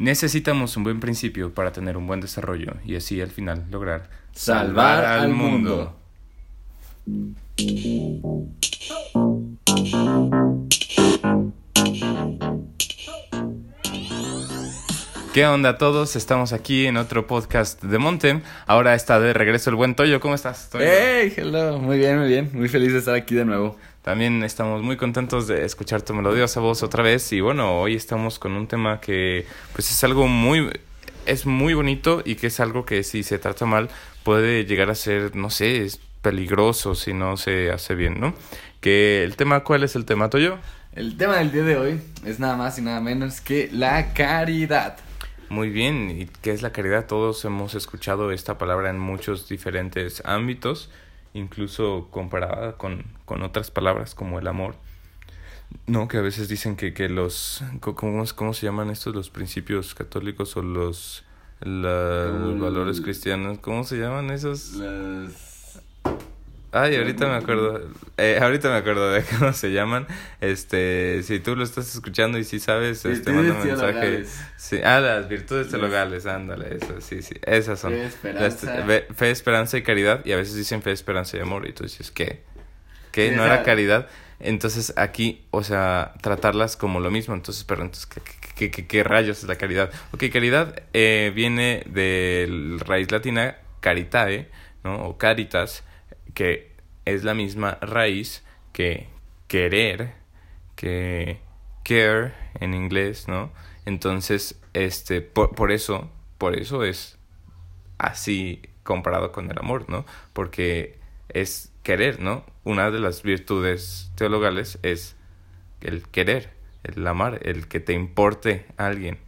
Necesitamos un buen principio para tener un buen desarrollo y así al final lograr Salvar al mundo. ¿Qué onda a todos? Estamos aquí en otro podcast de Montem. Ahora está de regreso el buen Toyo. ¿Cómo estás? Toyo? ¡Hey! Hello. Muy bien, muy bien. Muy feliz de estar aquí de nuevo. También estamos muy contentos de escuchar tu melodiosa voz otra vez. Y bueno, hoy estamos con un tema que pues es algo muy... Es muy bonito y que es algo que si se trata mal puede llegar a ser, no sé, es peligroso si no se hace bien, ¿no? Que el tema, ¿cuál es el tema, Toyo? El tema del día de hoy es nada más y nada menos que la caridad. Muy bien, ¿y qué es la caridad? Todos hemos escuchado esta palabra en muchos diferentes ámbitos, incluso comparada con, con otras palabras como el amor. No, que a veces dicen que, que los... ¿cómo, ¿Cómo se llaman estos? Los principios católicos o los... La, los valores cristianos. ¿Cómo se llaman esos? Las... Ay, ahorita me acuerdo. Eh, ahorita me acuerdo de cómo se llaman. Este, si tú lo estás escuchando y si sabes, este, manda un mensaje. Sí, ah, las virtudes Las- teologales, ándale, eso, sí, sí, esas son. Fe, esperanza. Las- fe, fe, esperanza y caridad, y a veces dicen fe, esperanza y amor, y tú dices, ¿qué? ¿Qué? Sí, ¿No era caridad? Entonces aquí, o sea, tratarlas como lo mismo, entonces, pero entonces, ¿qué, qué, qué- qué rayos es la caridad? Ok, caridad eh, viene de la raíz latina caritae, ¿no? O caritas, que es la misma raíz que querer, que care en inglés, ¿no? Entonces, este, por, por eso, por eso es así comparado con el amor, ¿no? Porque es querer, ¿no? Una de las virtudes teologales es el querer, el amar, el que te importe a alguien.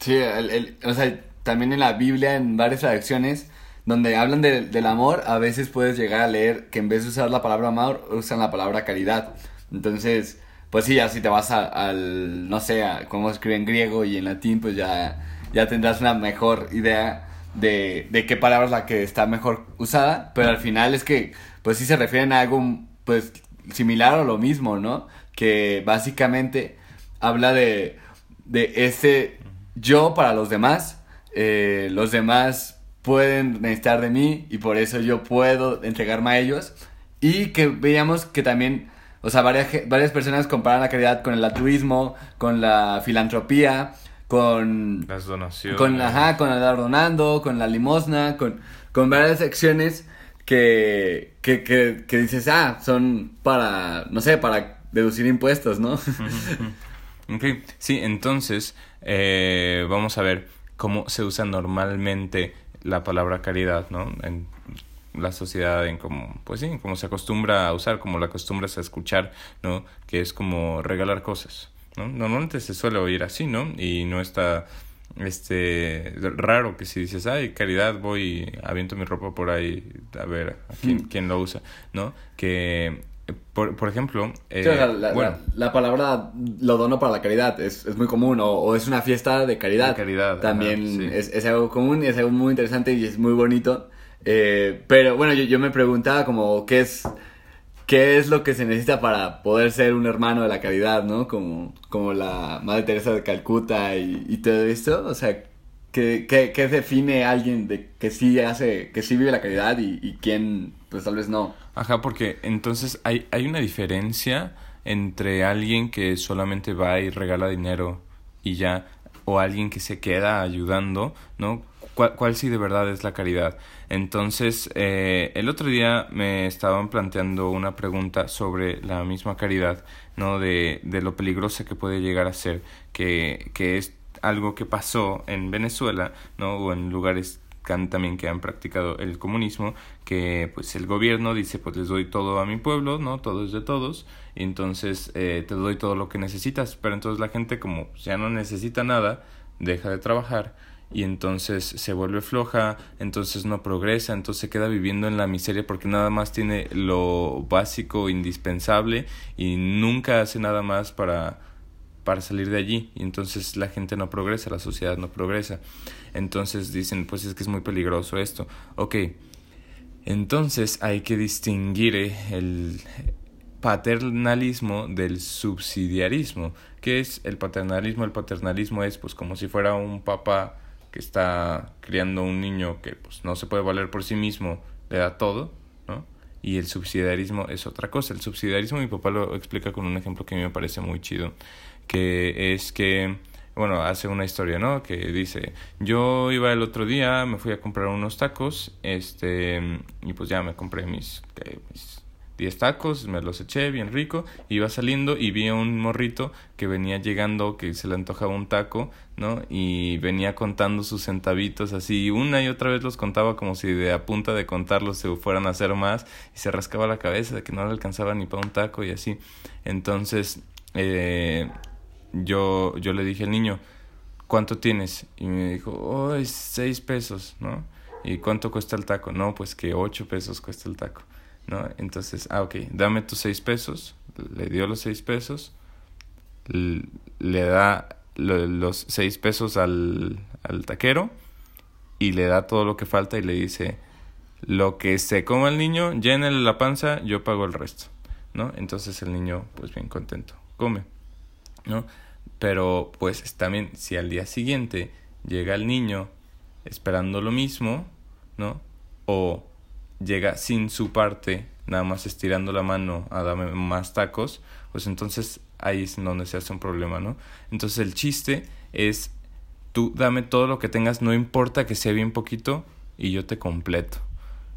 Sí, el, el- o sea, también en la Biblia, en varias traducciones, donde hablan de- del amor, a veces puedes llegar a leer que en vez de usar la palabra amor, usan la palabra caridad. Entonces, pues sí, ya si te vas a- al, no sé, a cómo escribe en griego y en latín, pues ya, ya tendrás una mejor idea de, de qué palabra es la que está mejor usada, pero al final es que, pues sí se refieren a algo, pues, similar o lo mismo, ¿no? Que básicamente habla de, de ese yo para los demás, eh, los demás pueden necesitar de mí y por eso yo puedo entregarme a ellos y que veíamos que también, o sea, varias, varias personas comparan la caridad con el altruismo, con la filantropía, con Las donaciones. con, ajá, con el dar donando, con la limosna, con, con varias acciones que, que, que, que dices, ah, son para, no sé, para deducir impuestos, ¿no? Ok, sí, entonces eh, vamos a ver cómo se usa normalmente la palabra caridad, ¿no? En la sociedad, en cómo, pues sí, cómo se acostumbra a usar, como la acostumbras a escuchar, ¿no? Que es como regalar cosas, ¿no? Normalmente se suele oír así, ¿no? Y no está, este, raro que si dices, ay, caridad, voy aviento mi ropa por ahí, a ver a quién, Mm. quién lo usa, ¿no? Que, por, por ejemplo, eh, Sí, o sea, la, bueno, la- la palabra lo dono para la caridad es, es muy común, o, o es una fiesta de caridad. De caridad, También ajá, sí. es, es algo común y es algo muy interesante y es muy bonito. Eh, pero bueno, yo, yo me preguntaba como qué es, qué es lo que se necesita para poder ser un hermano de la caridad, ¿no? Como, como la Madre Teresa de Calcuta y, y todo esto. O sea, ¿qué, qué, qué define a alguien de que sí hace, que sí vive la caridad y, y quién, pues tal vez no? Ajá, porque entonces hay, hay una diferencia entre alguien que solamente va y regala dinero y ya, o alguien que se queda ayudando, ¿no? ¿Cuál, cuál sí de verdad es la caridad? Entonces, eh, el otro día me estaban planteando una pregunta sobre la misma caridad, ¿no? De, de lo peligrosa que puede llegar a ser, que, que es algo que pasó en Venezuela, ¿no? O en lugares que han- también que han practicado el comunismo, que pues el gobierno dice pues les doy todo a mi pueblo, ¿no? Todo es de todos, y entonces eh, te doy todo lo que necesitas, pero entonces la gente como ya no necesita nada, deja de trabajar y entonces se vuelve floja, entonces no progresa, entonces se queda viviendo en la miseria porque nada más tiene lo básico, indispensable y nunca hace nada más para para salir de allí y entonces la gente no progresa, la sociedad no progresa. Entonces dicen, pues es que es muy peligroso esto. Ok, entonces hay que distinguir eh, el paternalismo del subsidiarismo, ¿Qué es el paternalismo? El paternalismo es pues como si fuera un papá que está criando un niño que pues no se puede valer por sí mismo, le da todo, ¿no? Y el subsidiarismo es otra cosa. El subsidiarismo mi papá lo explica con un ejemplo que a mí me parece muy chido, que es que bueno, hace una historia, ¿no? Que dice, yo iba el otro día, me fui a comprar unos tacos, este, y pues ya me compré mis, mis 10 tacos, me los eché bien rico, iba saliendo y vi a un morrito que venía llegando, que se le antojaba un taco, ¿no? Y venía contando sus centavitos así, una y otra vez los contaba como si de a punta de contarlos se fueran a hacer más, y se rascaba la cabeza de que no le alcanzaba ni para un taco y así. Entonces, eh, yo, yo le dije al niño, ¿cuánto tienes? Y me dijo, oh, seis pesos, ¿no? ¿Y cuánto cuesta el taco? No, pues que ocho pesos cuesta el taco. ¿no? Entonces, ah, ok, dame tus seis pesos, le dio los seis pesos, le da los seis pesos al, al taquero y le da todo lo que falta y le dice, lo que se coma el niño, llénale la panza, yo pago el resto, ¿no? Entonces el niño, pues bien contento, come, ¿no? Pero pues también si al día siguiente llega el niño esperando lo mismo, ¿no? O llega sin su parte, nada más estirando la mano a darme más tacos, pues entonces ahí es donde se hace un problema, ¿no? Entonces el chiste es, tú dame todo lo que tengas, no importa que sea bien poquito, y yo te completo,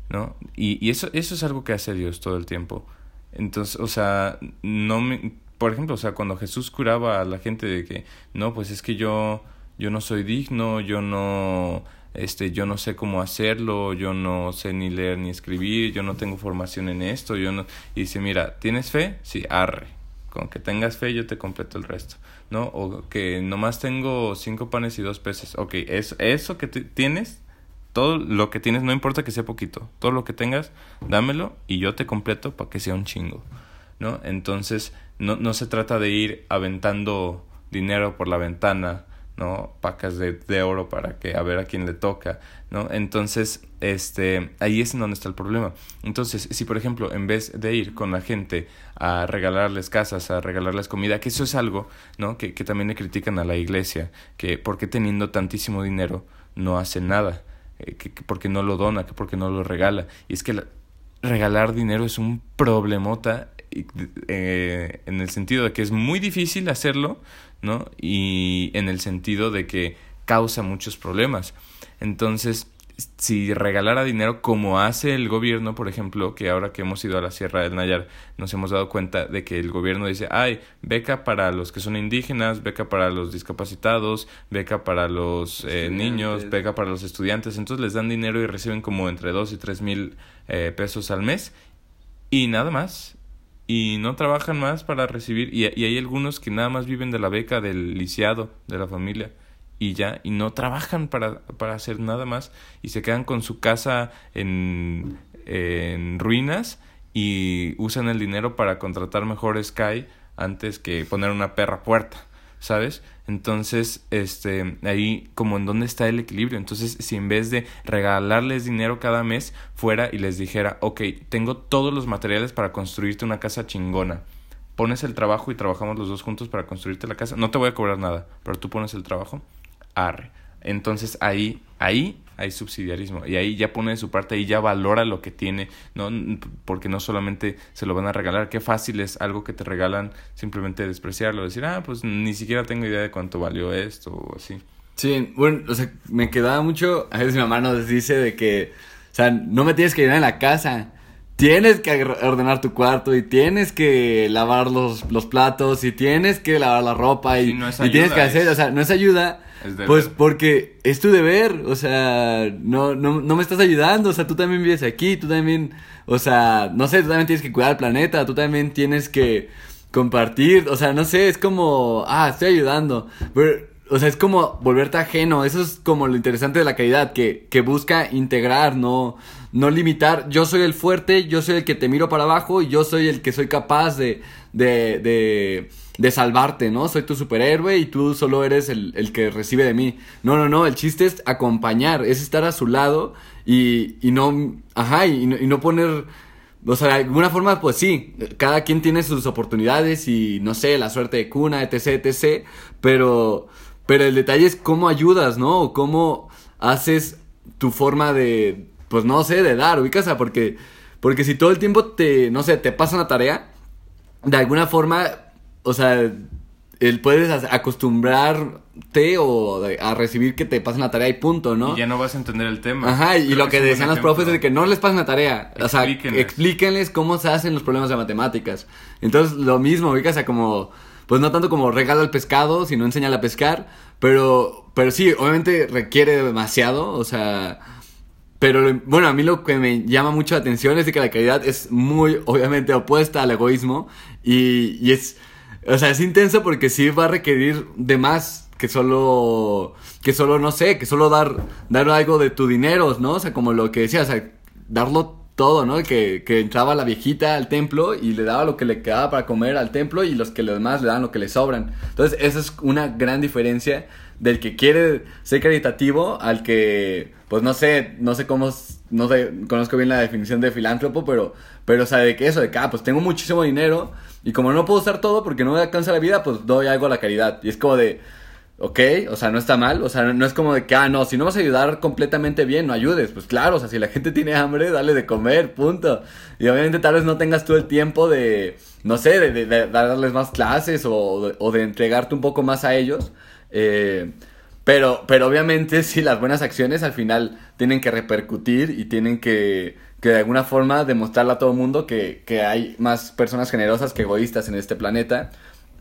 ¿no? Y, y eso, eso es algo que hace Dios todo el tiempo. Entonces, o sea, no me, por ejemplo, o sea, cuando Jesús curaba a la gente de que, no, pues es que yo, yo no soy digno, yo no este, yo no sé cómo hacerlo, yo no sé ni leer ni escribir, yo no tengo formación en esto, yo no... Y dice, mira, ¿tienes fe? Sí, arre. Con que tengas fe yo te completo el resto, ¿no? O que nomás tengo cinco panes y dos peces. Ok, eso, eso que tienes, todo lo que tienes, no importa que sea poquito, todo lo que tengas, dámelo y yo te completo para que sea un chingo, ¿no? Entonces, no, no se trata de ir aventando dinero por la ventana, ¿no? Pacas de, de, oro para que a ver a quién le toca, ¿no? Entonces, este, ahí es en donde está el problema. Entonces, si por ejemplo, en vez de ir con la gente a regalarles casas, a regalarles comida, que eso es algo, ¿no? Que, que también le critican a la iglesia, que porque teniendo tantísimo dinero no hace nada, eh, que, porque no lo dona, que porque no lo regala. Y es que regalar dinero es un problemota eh, en el sentido de que es muy difícil hacerlo, ¿no? Y en el sentido de que causa muchos problemas. Entonces, si regalara dinero como hace el gobierno, por ejemplo, que ahora que hemos ido a la Sierra del Nayar nos hemos dado cuenta de que el gobierno dice, ay, beca para los que son indígenas, beca para los discapacitados, beca para los eh, niños, beca para los estudiantes, entonces les dan dinero y reciben como entre dos y tres mil eh, pesos al mes y nada más y no trabajan más para recibir y, y, hay algunos que nada más viven de la beca del lisiado de la familia y ya y no trabajan para, para hacer nada más y se quedan con su casa en, en ruinas y usan el dinero para contratar mejor Sky antes que poner una perra puerta ¿sabes? Entonces, este, ahí como en dónde está el equilibrio. Entonces, si en vez de regalarles dinero cada mes, fuera y les dijera, ok, tengo todos los materiales para construirte una casa chingona. Pones el trabajo y trabajamos los dos juntos para construirte la casa. No te voy a cobrar nada, pero tú pones el trabajo. Arre. Entonces ahí, ahí hay subsidiarismo y ahí ya pone de su parte y ya valora lo que tiene, no porque no solamente se lo van a regalar, qué fácil es algo que te regalan simplemente despreciarlo, decir, ah, pues ni siquiera tengo idea de cuánto valió esto o así. Sí, bueno, o sea, me quedaba mucho, a veces mi mamá nos dice de que, o sea, no me tienes que ayudar en la casa, tienes que ordenar tu cuarto y tienes que lavar los, los platos y tienes que lavar la ropa y, y tienes que hacer, o sea, no es ayuda, pues porque es tu deber, o sea, no, no, no me estás ayudando, o sea, tú también vives aquí, tú también, o sea, no sé, tú también tienes que cuidar el planeta, tú también tienes que compartir, o sea, no sé, es como, ah, estoy ayudando, pero, o sea, es como volverte ajeno, eso es como lo interesante de la caridad, que, que busca integrar, no, no limitar, yo soy el fuerte, yo soy el que te miro para abajo y yo soy el que soy capaz de, de, de de salvarte, ¿no? Soy tu superhéroe y tú solo eres el, el, que recibe de mí. No, no, no, el chiste es acompañar, es estar a su lado y, y no, ajá, y, y no poner o sea, de alguna forma, pues sí, cada quien tiene sus oportunidades y no sé, la suerte de cuna, etc, etc. Pero, pero el detalle es cómo ayudas, ¿no? O cómo haces tu forma de, pues no sé, de dar, ubicas, porque, porque si todo el tiempo te, no sé, te pasa una tarea, de alguna forma, o sea, el puedes acostumbrarte o a recibir que te pasen la tarea y punto, ¿no? Y ya no vas a entender el tema. Ajá, y lo que, decían los profes es que no les pasen la tarea. O sea, explíquenles cómo se hacen los problemas de matemáticas. Entonces, lo mismo, o sea, como, pues no tanto como regala el pescado, sino enseña a pescar, pero, pero sí, obviamente requiere demasiado, o sea... Pero bueno, a mí lo que me llama mucho la atención es de que la calidad es muy, obviamente, opuesta al egoísmo y, y es o sea, es intenso porque sí va a requerir de más que solo, que solo, no sé, que solo dar, dar algo de tu dinero, ¿no? O sea, como lo que decía, o sea, darlo todo, ¿no? Que, que entraba la viejita al templo y le daba lo que le quedaba para comer al templo y los que los demás le dan lo que le sobran. Entonces, esa es una gran diferencia del que quiere ser caritativo al que, pues no sé, no sé cómo, no sé, conozco bien la definición de filántropo, pero, pero o sea, de que eso, de que, ah, pues tengo muchísimo dinero y como no puedo usar todo porque no me alcanza la vida, pues doy algo a la caridad. Y es como de, ok, o sea, no está mal, o sea, no es como de que, ah, no, si no vas a ayudar completamente bien, no ayudes. Pues claro, o sea, si la gente tiene hambre, dale de comer, punto. Y obviamente tal vez no tengas tú el tiempo de, no sé, de, darles más clases o, o de entregarte un poco más a ellos. Eh, pero, pero obviamente sí, las buenas acciones al final tienen que repercutir y tienen que, que de alguna forma demostrarle a todo el mundo que, que hay más personas generosas que egoístas en este planeta.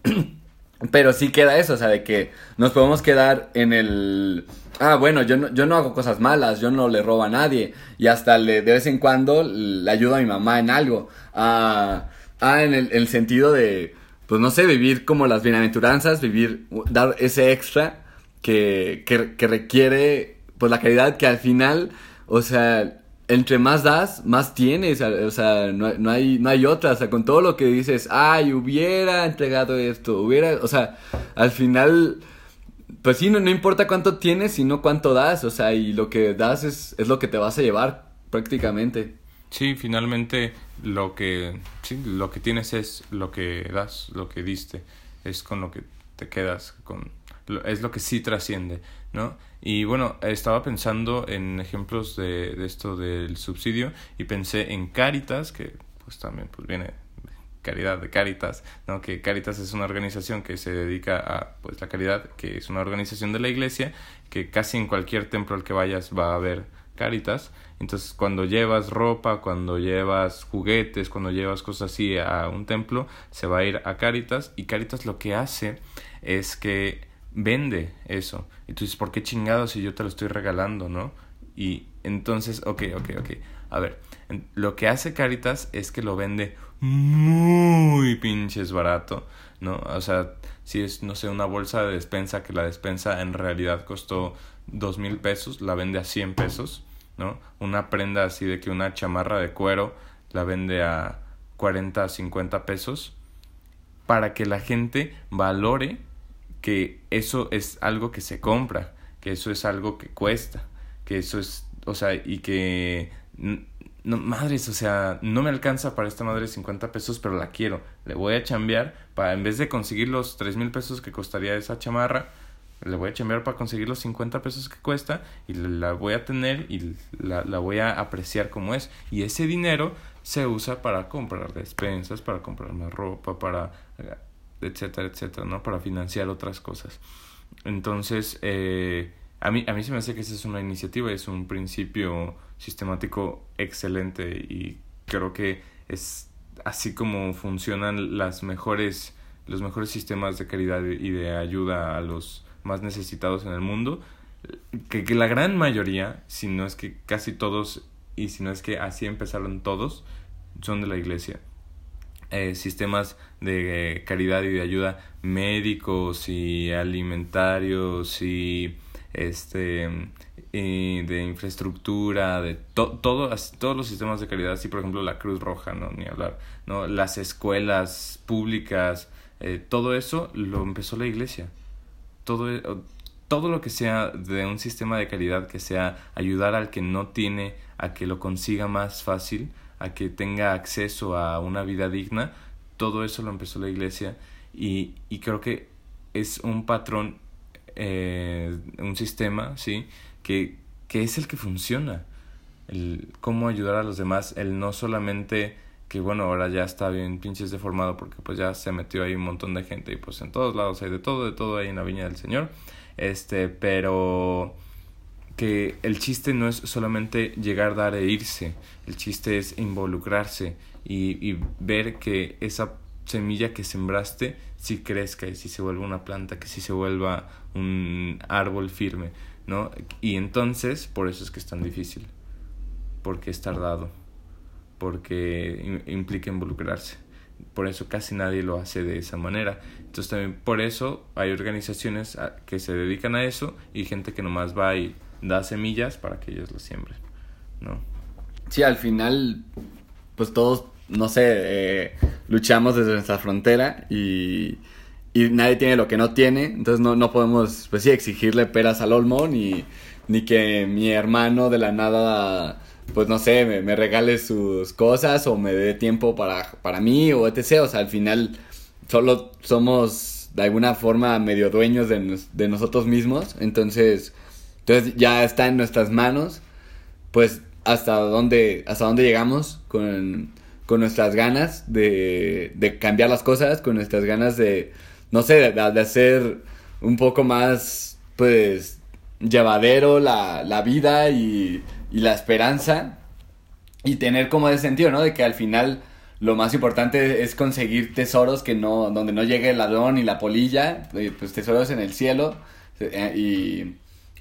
Pero sí queda eso, o sea, de que nos podemos quedar en el... Ah, bueno, yo no, yo no hago cosas malas, yo no le robo a nadie. Y hasta le, de vez en cuando le ayudo a mi mamá en algo. Ah, ah en el, sentido de pues no sé, vivir como las bienaventuranzas, vivir, dar ese extra que, que, requiere, pues la caridad que al final, o sea, entre más das, más tienes, o sea, no, no, hay, no hay otra, o sea, con todo lo que dices, ay, hubiera entregado esto, hubiera, o sea, al final, pues sí, no, no importa cuánto tienes, sino cuánto das, o sea, y lo que das es, es lo que te vas a llevar prácticamente. Sí, finalmente lo que, sí, lo que tienes es lo que das, lo que diste, es con lo que te quedas, con, es lo que sí trasciende, ¿no? Y bueno, estaba pensando en ejemplos de, esto del subsidio y pensé en Caritas, que pues también pues viene caridad de Caritas, ¿no? Que Caritas es una organización que se dedica a pues la caridad, que es una organización de la iglesia, que casi en cualquier templo al que vayas va a haber Caritas. Entonces, cuando llevas ropa, cuando llevas juguetes, cuando llevas cosas así a un templo, se va a ir a Caritas y Caritas lo que hace es que vende eso. Y tú dices, ¿por qué chingado si yo te lo estoy regalando, no? Y entonces, ok, ok, ok. A ver, lo que hace Caritas es que lo vende muy pinches barato, ¿no? O sea, si es, no sé, una bolsa de despensa que la despensa en realidad costó dos mil pesos, la vende a cien pesos, ¿no? Una prenda así de que una chamarra de cuero la vende a 40, 50 pesos, para que la gente valore que eso es algo que se compra, que eso es algo que cuesta, que eso es, o sea, y que no, madres, o sea, no me alcanza para esta madre 50 pesos, pero la quiero. Le voy a chambear para, en vez de conseguir los tres mil pesos que costaría esa chamarra, le voy a chambear para conseguir los 50 pesos que cuesta y la voy a tener y la, la, voy a apreciar como es. Y ese dinero se usa para comprar despensas, para comprar más ropa, para etcétera, etcétera, ¿no? Para financiar otras cosas. Entonces, eh, a, mí, a mí se me hace que esa es una iniciativa, es un principio sistemático excelente y creo que es así como funcionan las mejores, los mejores sistemas de caridad y de ayuda a los más necesitados en el mundo, que, que la gran mayoría, si no es que casi todos, y si no es que así empezaron todos, son de la iglesia. Eh, sistemas de caridad y de ayuda médicos y alimentarios y este de infraestructura de todo todos los sistemas de caridad así por ejemplo la Cruz Roja no ni hablar no las escuelas públicas eh, todo eso lo empezó la iglesia. Todo, e, todo lo que sea de un sistema de calidad que sea ayudar al que no tiene a que lo consiga más fácil, a que tenga acceso a una vida digna, todo eso lo empezó la iglesia y, y creo que es un patrón, eh, un sistema, ¿sí? Que, que es el que funciona. El cómo ayudar a los demás, el no solamente que bueno, ahora ya está bien pinches deformado porque pues ya se metió ahí un montón de gente y pues en todos lados hay de todo, de todo ahí en la viña del Señor. Este, pero que el chiste no es solamente llegar, dar e irse, el chiste es involucrarse y, y ver que esa semilla que sembraste si crezca y si se vuelva una planta, que si se vuelva un árbol firme, ¿no? Y entonces, por eso es que es tan difícil, porque es tardado, porque implica involucrarse. Por eso casi nadie lo hace de esa manera. Entonces también por eso hay organizaciones que se dedican a eso y gente que nomás va y da semillas para que ellos lo siembren, ¿no? Sí, al final, pues todos no sé, eh, luchamos desde nuestra frontera y, y, nadie tiene lo que no tiene, entonces no, no podemos, pues sí, exigirle peras al olmo, ni, ni que mi hermano de la nada, pues no sé, me, regale sus cosas o me dé tiempo para, para mí o etc. O sea, al final solo somos de alguna forma medio dueños de nosotros mismos, entonces, entonces ya está en nuestras manos, pues hasta dónde, hasta dónde llegamos con con nuestras ganas de, de cambiar las cosas, con nuestras ganas de, no sé, de, hacer un poco más, pues, llevadero la, la vida y, y, la esperanza y tener como ese sentido, ¿no? De que al final lo más importante es conseguir tesoros que no, donde no llegue el ladrón y la polilla, eh, pues tesoros en el cielo eh, y,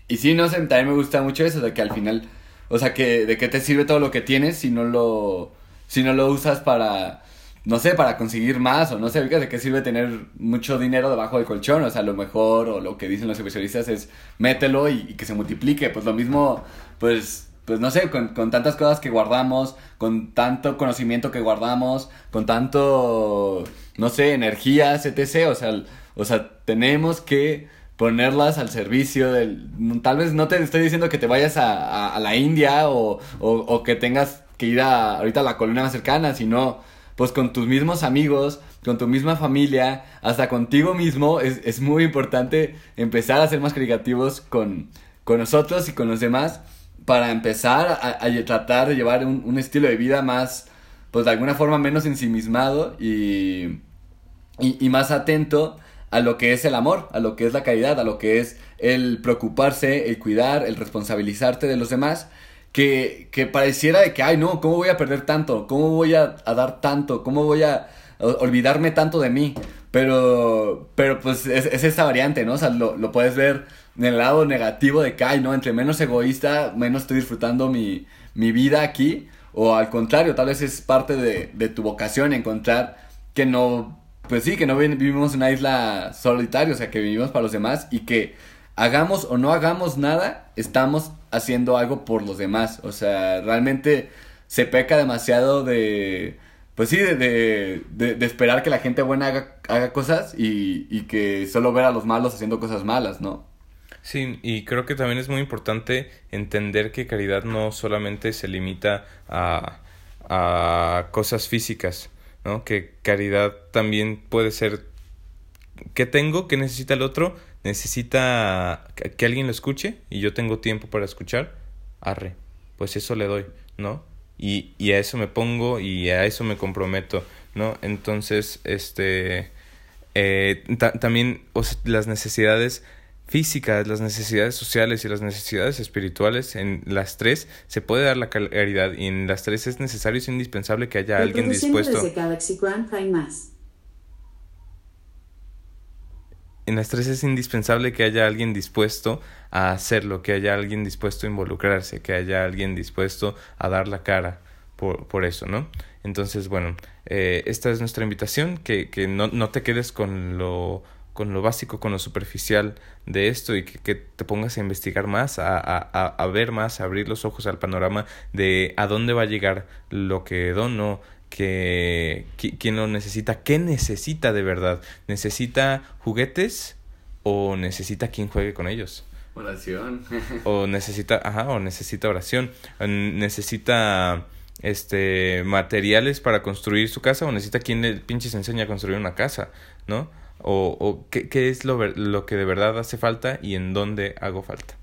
y sí, no sé, también me gusta mucho eso, de que al final, o sea, que de qué te sirve todo lo que tienes si no lo si no lo usas para, no sé, para conseguir más o no sé, ¿de qué sirve tener mucho dinero debajo del colchón? O sea, lo mejor o lo que dicen los especialistas es mételo y, que se multiplique. Pues lo mismo, pues, pues no sé, con, con, tantas cosas que guardamos, con tanto conocimiento que guardamos, con tanto, no sé, energías, etc. O sea, o sea tenemos que ponerlas al servicio del... Tal vez no te estoy diciendo que te vayas a, a, la India o, o, o que tengas que ir a ahorita a la colonia más cercana, sino pues con tus mismos amigos, con tu misma familia, hasta contigo mismo, es, es muy importante empezar a ser más creativos con, con nosotros y con los demás para empezar a, tratar de llevar un, un, estilo de vida más, pues de alguna forma menos ensimismado y, y, y más atento a lo que es el amor, a lo que es la caridad, a lo que es el preocuparse, el cuidar, el responsabilizarte de los demás que, que pareciera de que, ay, no, ¿cómo voy a perder tanto? ¿Cómo voy a, dar tanto? ¿Cómo voy a, olvidarme tanto de mí? Pero, pero pues es, es esa variante, ¿no? O sea, lo, lo, puedes ver en el lado negativo de que, ay, no, entre menos egoísta, menos estoy disfrutando mi, mi vida aquí. O al contrario, tal vez es parte de, de tu vocación encontrar que no, pues sí, que no vivimos en una isla solitaria, o sea, que vivimos para los demás y que hagamos o no hagamos nada, estamos haciendo algo por los demás. O sea, realmente se peca demasiado de, pues sí, de, de, esperar que la gente buena haga, haga cosas y, y, que solo ver a los malos haciendo cosas malas, ¿no? Sí, y creo que también es muy importante entender que caridad no solamente se limita a, a cosas físicas, ¿no? Que caridad también puede ser ¿qué tengo? ¿Qué necesita el otro? necesita que alguien lo escuche y yo tengo tiempo para escuchar, arre, pues eso le doy, ¿no? Y, y a eso me pongo y a eso me comprometo, ¿no? Entonces, este, eh, también las necesidades físicas, las necesidades sociales y las necesidades espirituales, en las tres se puede dar la caridad y en las tres es necesario y es indispensable que haya alguien dispuesto. en las tres es indispensable que haya alguien dispuesto a hacerlo, que haya alguien dispuesto a involucrarse, que haya alguien dispuesto a dar la cara por, por eso, ¿no? Entonces, bueno, eh, esta es nuestra invitación, que, que no, no te quedes con lo con lo básico, con lo superficial de esto y que, que te pongas a investigar más, a, a, a, ver más, a abrir los ojos al panorama de a dónde va a llegar lo que dono, que, quién lo necesita, qué necesita de verdad. ¿Necesita juguetes o necesita quien juegue con ellos? Oración. o necesita, ajá, o necesita oración. Necesita este materiales para construir su casa o necesita quien le pinches enseña a construir una casa, ¿no? O, o qué, qué es lo, lo que de verdad hace falta y en dónde hago falta.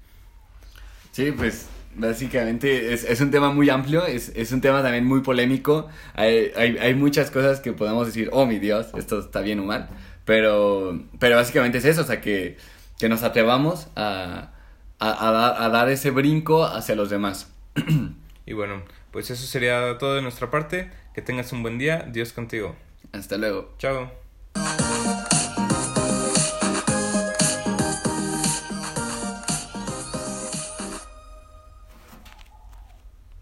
Sí, pues básicamente es, es un tema muy amplio, es, es un tema también muy polémico. Hay, hay, hay muchas cosas que podemos decir, oh mi Dios, esto está bien o mal. Pero, pero básicamente es eso, o sea, que, que nos atrevamos a, a, a, dar, a dar ese brinco hacia los demás. y bueno, pues eso sería todo de nuestra parte. Que tengas un buen día. Dios contigo. Hasta luego. Chao.